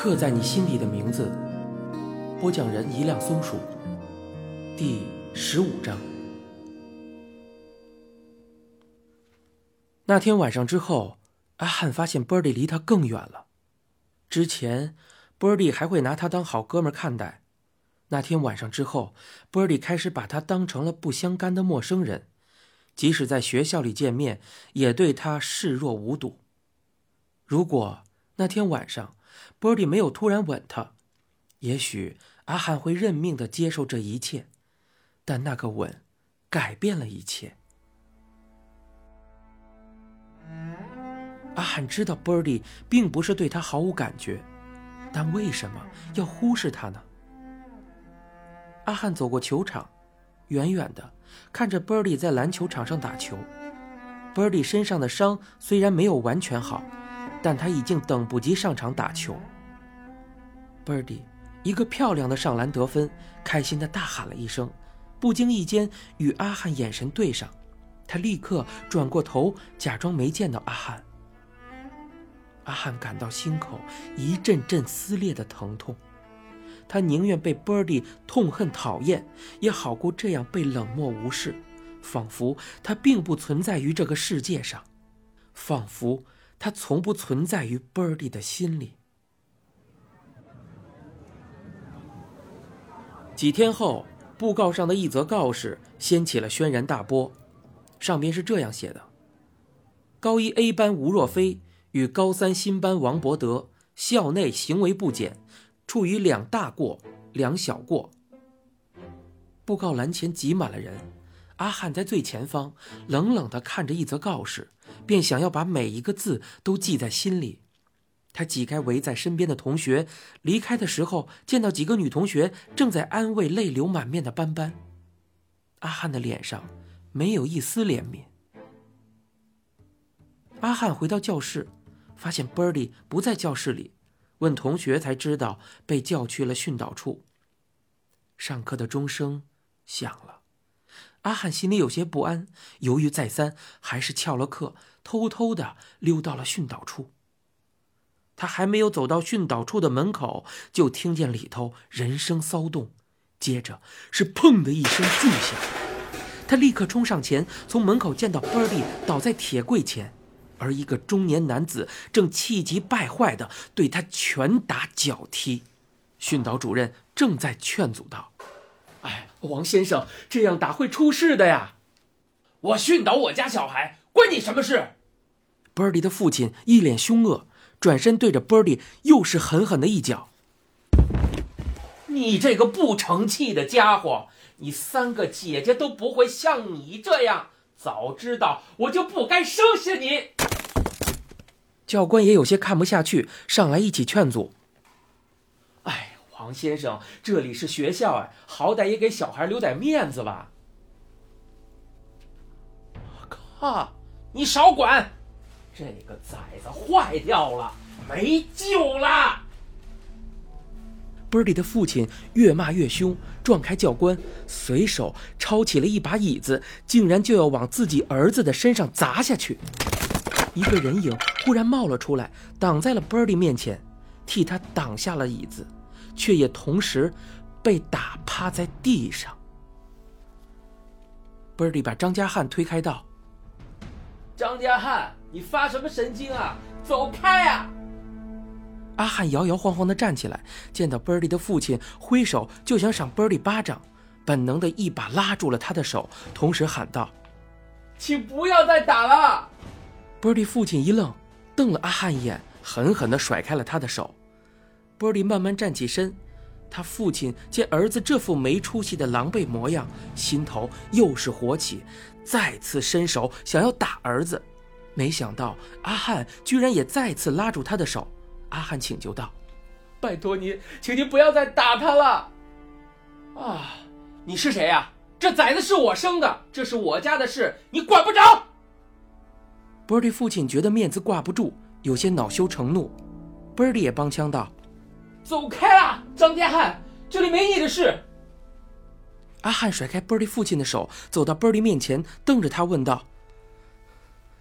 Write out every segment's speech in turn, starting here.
刻在你心底的名字。播讲人：一辆松鼠。第十五章。那天晚上之后，阿汉发现 Birdy 离他更远了。之前，Birdy 还会拿他当好哥们看待。那天晚上之后，Birdy 开始把他当成了不相干的陌生人，即使在学校里见面，也对他视若无睹。如果那天晚上 Birdy 没有突然吻他，也许阿汉会认命的接受这一切。但那个吻，改变了一切。阿汉知道 Birdy 并不是对他毫无感觉，但为什么要忽视他呢？阿汉走过球场，远远的看着 Birdy 在篮球场上打球。Birdy 身上的伤虽然没有完全好，但他已经等不及上场打球。Birdy 一个漂亮的上篮得分，开心的大喊了一声，不经意间与阿汉眼神对上，他立刻转过头，假装没见到阿汉。阿汉感到心口一阵阵撕裂的疼痛。他宁愿被 Birdy 痛恨讨厌，也好过这样被冷漠无视，仿佛他并不存在于这个世界上，仿佛他从不存在于 Birdy 的心里。几天后，布告上的一则告示掀起了轩然大波，上边是这样写的：高一 A 班吴若飞与高三新班王博德校内行为不检。处于两大过两小过。布告栏前挤满了人，阿汉在最前方，冷冷地看着一则告示，便想要把每一个字都记在心里。他挤开围在身边的同学，离开的时候见到几个女同学正在安慰泪流满面的斑斑，阿汉的脸上没有一丝怜悯。阿汉回到教室，发现 Birdy 不在教室里。问同学才知道被叫去了训导处。上课的钟声响了，阿汉心里有些不安，犹豫再三，还是翘了课，偷偷的溜到了训导处。他还没有走到训导处的门口，就听见里头人声骚动，接着是砰的一声巨响。他立刻冲上前，从门口见到 Birdy 倒在铁柜前。而一个中年男子正气急败坏地对他拳打脚踢，训导主任正在劝阻道：“，王先生，这样打会出事的呀！我训导我家小孩，关你什么事？”Birdy 的父亲一脸凶恶，转身对着 Birdy 又是狠狠的一脚：“你这个不成器的家伙，你三个姐姐都不会像你这样。早知道我就不该生下你。”教官也有些看不下去，上来一起劝阻。哎，黄先生，这里是学校哎，好歹也给小孩留点面子吧。我靠！你少管！这个崽子坏掉了，没救了！Birdy 的父亲越骂越凶，撞开教官，随手抄起了一把椅子，竟然就要往自己儿子的身上砸下去。一个人影忽然冒了出来，挡在了 Birdy 面前，替他挡下了椅子，却也同时被打趴在地上。Birdy 把张家汉推开道：“张家汉，你发什么神经啊？走开啊！”阿汉摇摇晃晃地站起来，见到 Birdy 的父亲，挥手就想赏 Birdy 巴掌，本能的一把拉住了他的手，同时喊道：“请不要再打了！” Birdy 父亲一愣，瞪了阿汉一眼，狠狠地甩开了他的手。Birdy 慢慢站起身，他父亲见儿子这副没出息的狼狈模样，心头又是火起，再次伸手想要打儿子，没想到阿汉居然也再次拉住他的手。阿汉请求道：“拜托你，请你不要再打他了。”啊，你是谁呀？这崽子是我生的，这是我家的事，你管不着。Birdy 父亲觉得面子挂不住，有些恼羞成怒。Birdy 也帮腔道：“走开啊，张天汉，这里没你的事。”阿汉甩开 Birdy 父亲的手，走到 Birdy 面前，瞪着他问道：“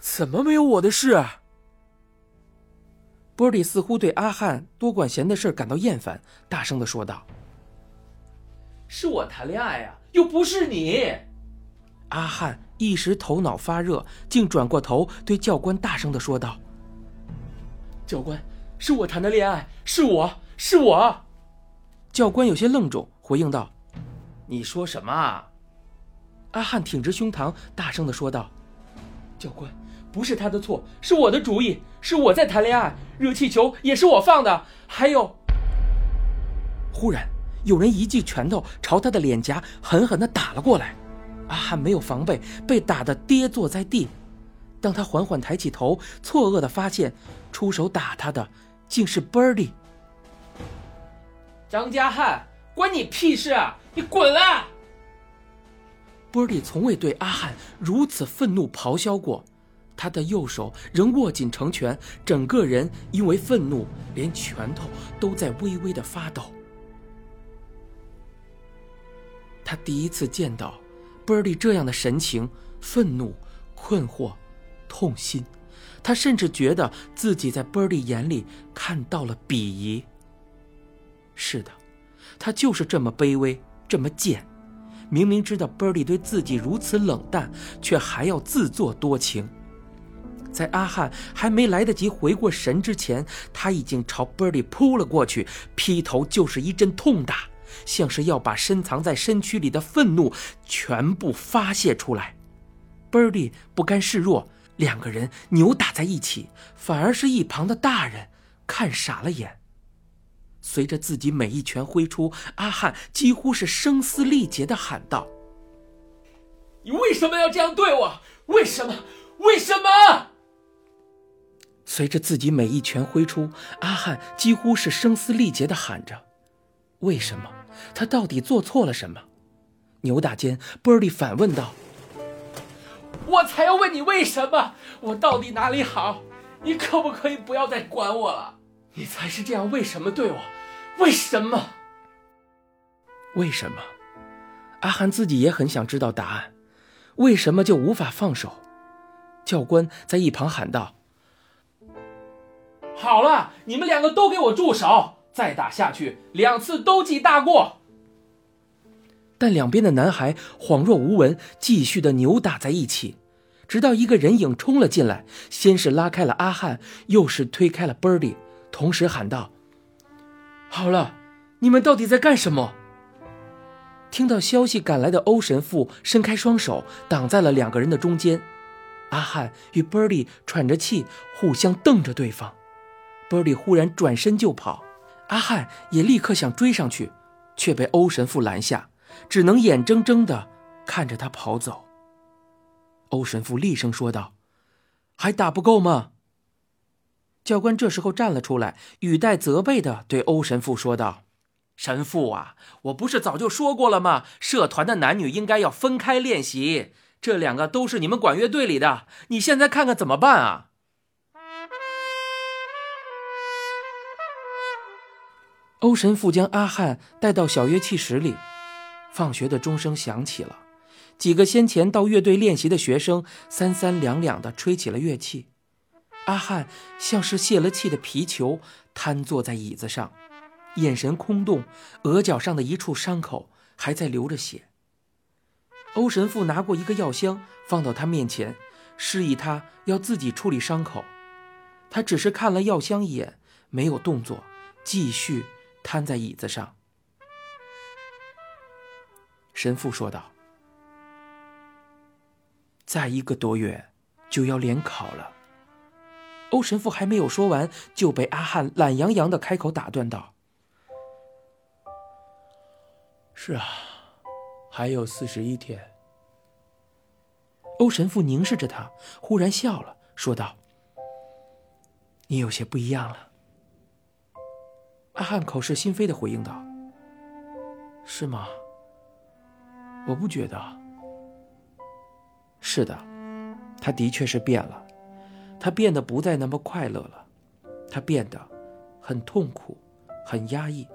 怎么没有我的事？”波利似乎对阿汉多管闲的事感到厌烦，大声的说道：“是我谈恋爱啊，又不是你。”阿汉一时头脑发热，竟转过头对教官大声的说道：“教官，是我谈的恋爱，是我是我。”教官有些愣住，回应道：“你说什么啊？”阿汉挺直胸膛，大声的说道：“教官。”不是他的错，是我的主意，是我在谈恋爱，热气球也是我放的。还有，忽然有人一记拳头朝他的脸颊狠狠的打了过来，阿汉没有防备，被打的跌坐在地。当他缓缓抬起头，错愕的发现，出手打他的竟是 Birdy。张家汉，关你屁事啊！你滚了！Birdy 从未对阿汉如此愤怒咆哮过。他的右手仍握紧成拳，整个人因为愤怒，连拳头都在微微的发抖。他第一次见到 Birdy 这样的神情：愤怒、困惑、痛心。他甚至觉得自己在 Birdy 眼里看到了鄙夷。是的，他就是这么卑微，这么贱。明明知道 Birdy 对自己如此冷淡，却还要自作多情。在阿汉还没来得及回过神之前，他已经朝 Birdy 扑了过去，劈头就是一阵痛打，像是要把深藏在身躯里的愤怒全部发泄出来。Birdy 不甘示弱，两个人扭打在一起，反而是一旁的大人看傻了眼。随着自己每一拳挥出，阿汉几乎是声嘶力竭地喊道：“你为什么要这样对我？为什么？为什么？”随着自己每一拳挥出，阿汉几乎是声嘶力竭地喊着：“为什么？他到底做错了什么？”扭打间，波利反问道：“我才要问你为什么？我到底哪里好？你可不可以不要再管我了？你才是这样，为什么对我？为什么？为什么？”阿汉自己也很想知道答案，为什么就无法放手？教官在一旁喊道。好了，你们两个都给我住手！再打下去，两次都记大过。但两边的男孩恍若无闻，继续的扭打在一起，直到一个人影冲了进来，先是拉开了阿汉，又是推开了 Birdy，同时喊道：“好了，你们到底在干什么？”听到消息赶来的欧神父伸开双手，挡在了两个人的中间。阿汉与 Birdy 喘着气，互相瞪着对方。波利忽然转身就跑，阿汉也立刻想追上去，却被欧神父拦下，只能眼睁睁地看着他跑走。欧神父厉声说道：“还打不够吗？”教官这时候站了出来，语带责备地对欧神父说道：“神父啊，我不是早就说过了吗？社团的男女应该要分开练习，这两个都是你们管乐队里的，你现在看看怎么办啊？”欧神父将阿汉带到小乐器室里，放学的钟声响起了，几个先前到乐队练习的学生三三两两地吹起了乐器。阿汉像是泄了气的皮球，瘫坐在椅子上，眼神空洞，额角上的一处伤口还在流着血。欧神父拿过一个药箱放到他面前，示意他要自己处理伤口。他只是看了药箱一眼，没有动作，继续。瘫在椅子上，神父说道：“再一个多月就要联考了。”欧神父还没有说完，就被阿汉懒洋洋的开口打断道：“是啊，还有四十一天。”欧神父凝视着他，忽然笑了，说道：“你有些不一样了。”阿汉口是心非的回应道：“是吗？我不觉得。是的，他的确是变了，他变得不再那么快乐了，他变得很痛苦，很压抑，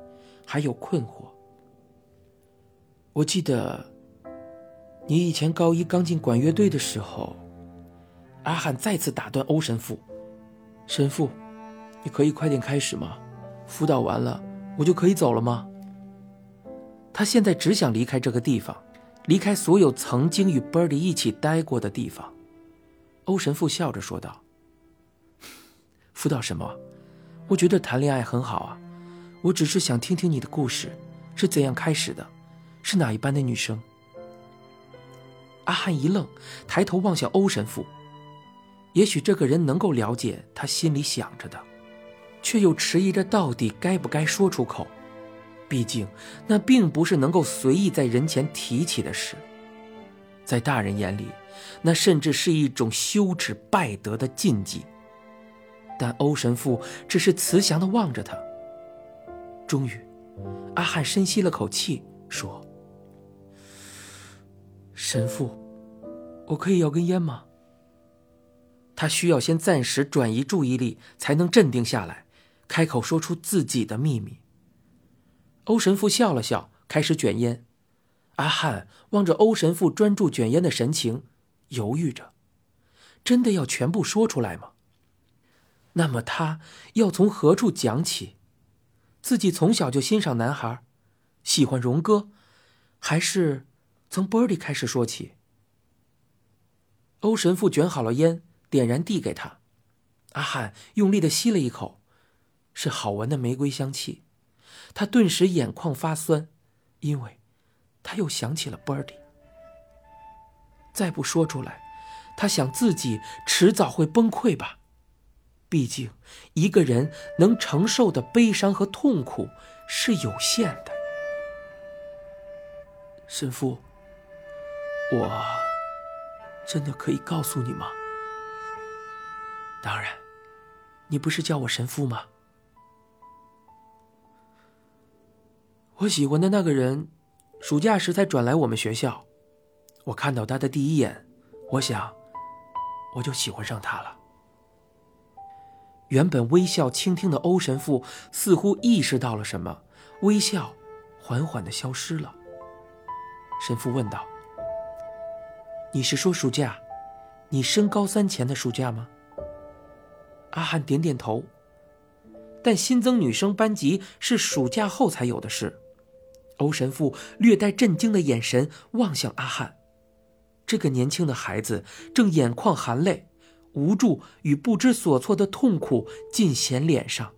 还有困惑。我记得你以前高一刚进管乐队的时候。”阿汉再次打断欧神父：“神父，你可以快点开始吗？辅导完了，我就可以走了吗？他现在只想离开这个地方，离开所有曾经与 Birdy 一起待过的地方。欧神父笑着说道：“辅导什么？我觉得谈恋爱很好啊。我只是想听听你的故事，是怎样开始的，是哪一班的女生？”阿汉一愣，抬头望向欧神父。也许这个人能够了解他心里想着的。却又迟疑着，到底该不该说出口？毕竟，那并不是能够随意在人前提起的事。在大人眼里，那甚至是一种羞耻败德的禁忌。但欧神父只是慈祥地望着他。终于，阿汉深吸了口气，说：“神父，我可以要根烟吗？”他需要先暂时转移注意力，才能镇定下来。开口说出自己的秘密。欧神父笑了笑，开始卷烟。阿汉望着欧神父专注卷烟的神情，犹豫着：真的要全部说出来吗？那么他要从何处讲起？自己从小就欣赏男孩，喜欢荣哥，还是从 Birdy 开始说起？欧神父卷好了烟，点燃递给他。阿汉用力的吸了一口。是好闻的玫瑰香气，他顿时眼眶发酸，因为，他又想起了 Birdy。再不说出来，他想自己迟早会崩溃吧。毕竟，一个人能承受的悲伤和痛苦是有限的。神父，我真的可以告诉你吗？当然，你不是叫我神父吗？我喜欢的那个人，暑假时才转来我们学校。我看到他的第一眼，我想，我就喜欢上他了。原本微笑倾听的欧神父似乎意识到了什么，微笑缓缓的消失了。神父问道：“你是说暑假，你升高三前的暑假吗？”阿汉点点头。但新增女生班级是暑假后才有的事。欧神父略带震惊的眼神望向阿汉，这个年轻的孩子正眼眶含泪，无助与不知所措的痛苦尽显脸上。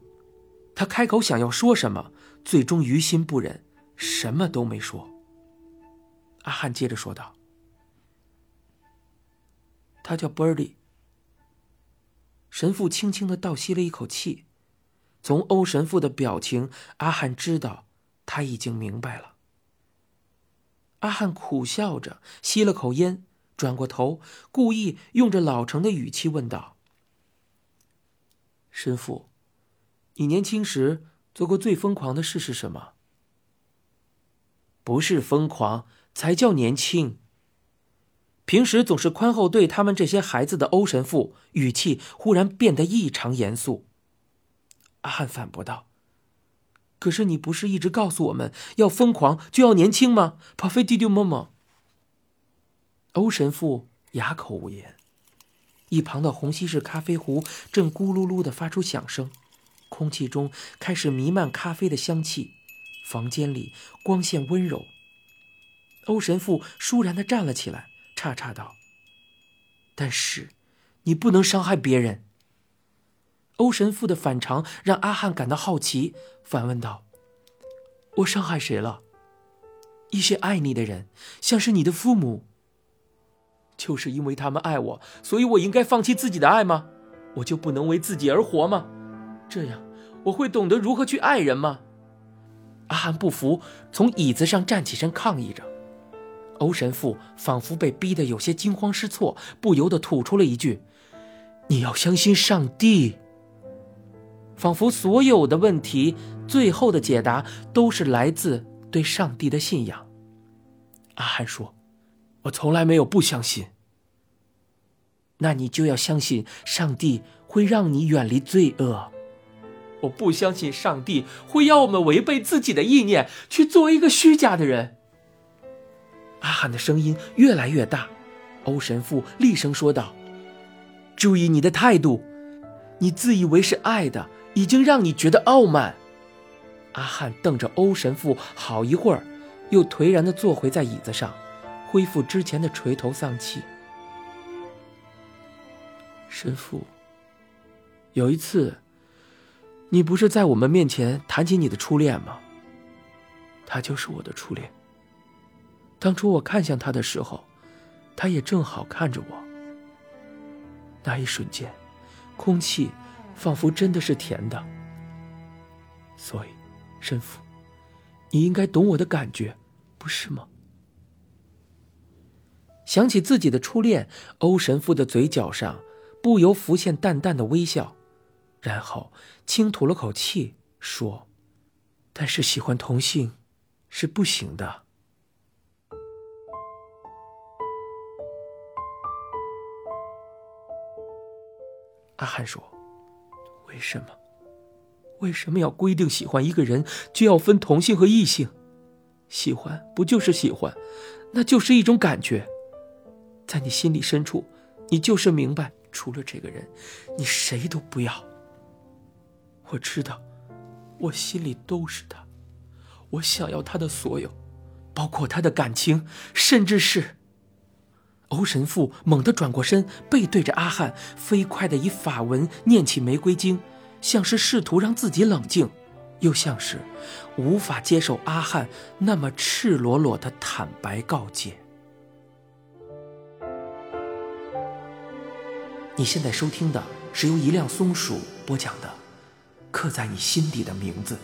他开口想要说什么，最终于心不忍，什么都没说。阿汉接着说道：“他叫 Birdy。”神父轻轻的倒吸了一口气，从欧神父的表情，阿汉知道。他已经明白了。阿汉苦笑着吸了口烟，转过头，故意用着老成的语气问道：“神父，你年轻时做过最疯狂的事是什么？”“不是疯狂，才叫年轻。”平时总是宽厚对他们这些孩子的欧神父，语气忽然变得异常严肃。阿汉反驳道。可是你不是一直告诉我们要疯狂就要年轻吗？帕菲蒂丢么么。欧神父哑口无言，一旁的红西式咖啡壶正咕噜噜的发出响声，空气中开始弥漫咖啡的香气，房间里光线温柔。欧神父倏然的站了起来，叉叉道：“但是，你不能伤害别人。”欧神父的反常让阿汉感到好奇，反问道：“我伤害谁了？一些爱你的人，像是你的父母。就是因为他们爱我，所以我应该放弃自己的爱吗？我就不能为自己而活吗？这样我会懂得如何去爱人吗？”阿汉不服，从椅子上站起身抗议着。欧神父仿佛被逼得有些惊慌失措，不由得吐出了一句：“你要相信上帝。”仿佛所有的问题最后的解答都是来自对上帝的信仰。阿汉说：“我从来没有不相信。”那你就要相信上帝会让你远离罪恶。我不相信上帝会要我们违背自己的意念去做一个虚假的人。阿汉的声音越来越大，欧神父厉声说道：“注意你的态度，你自以为是爱的。”已经让你觉得傲慢。阿汉瞪着欧神父好一会儿，又颓然地坐回在椅子上，恢复之前的垂头丧气。神父，有一次，你不是在我们面前谈起你的初恋吗？他就是我的初恋。当初我看向他的时候，他也正好看着我。那一瞬间，空气仿佛真的是甜的。所以，神父，你应该懂我的感觉，不是吗？想起自己的初恋，欧神父的嘴角上不由浮现淡淡的微笑，然后轻吐了口气，说：“但是喜欢同性，是不行的。”阿汉说：“为什么？为什么要规定喜欢一个人就要分同性和异性？喜欢不就是喜欢，那就是一种感觉。在你心里深处，你就是明白，除了这个人，你谁都不要。我知道，我心里都是他，我想要他的所有，包括他的感情，甚至是……”欧神父猛地转过身，背对着阿汉，飞快地以法文念起《玫瑰经》，像是试图让自己冷静，又像是无法接受阿汉那么赤裸裸的坦白告诫。你现在收听的是由一辆松鼠播讲的《刻在你心底的名字》。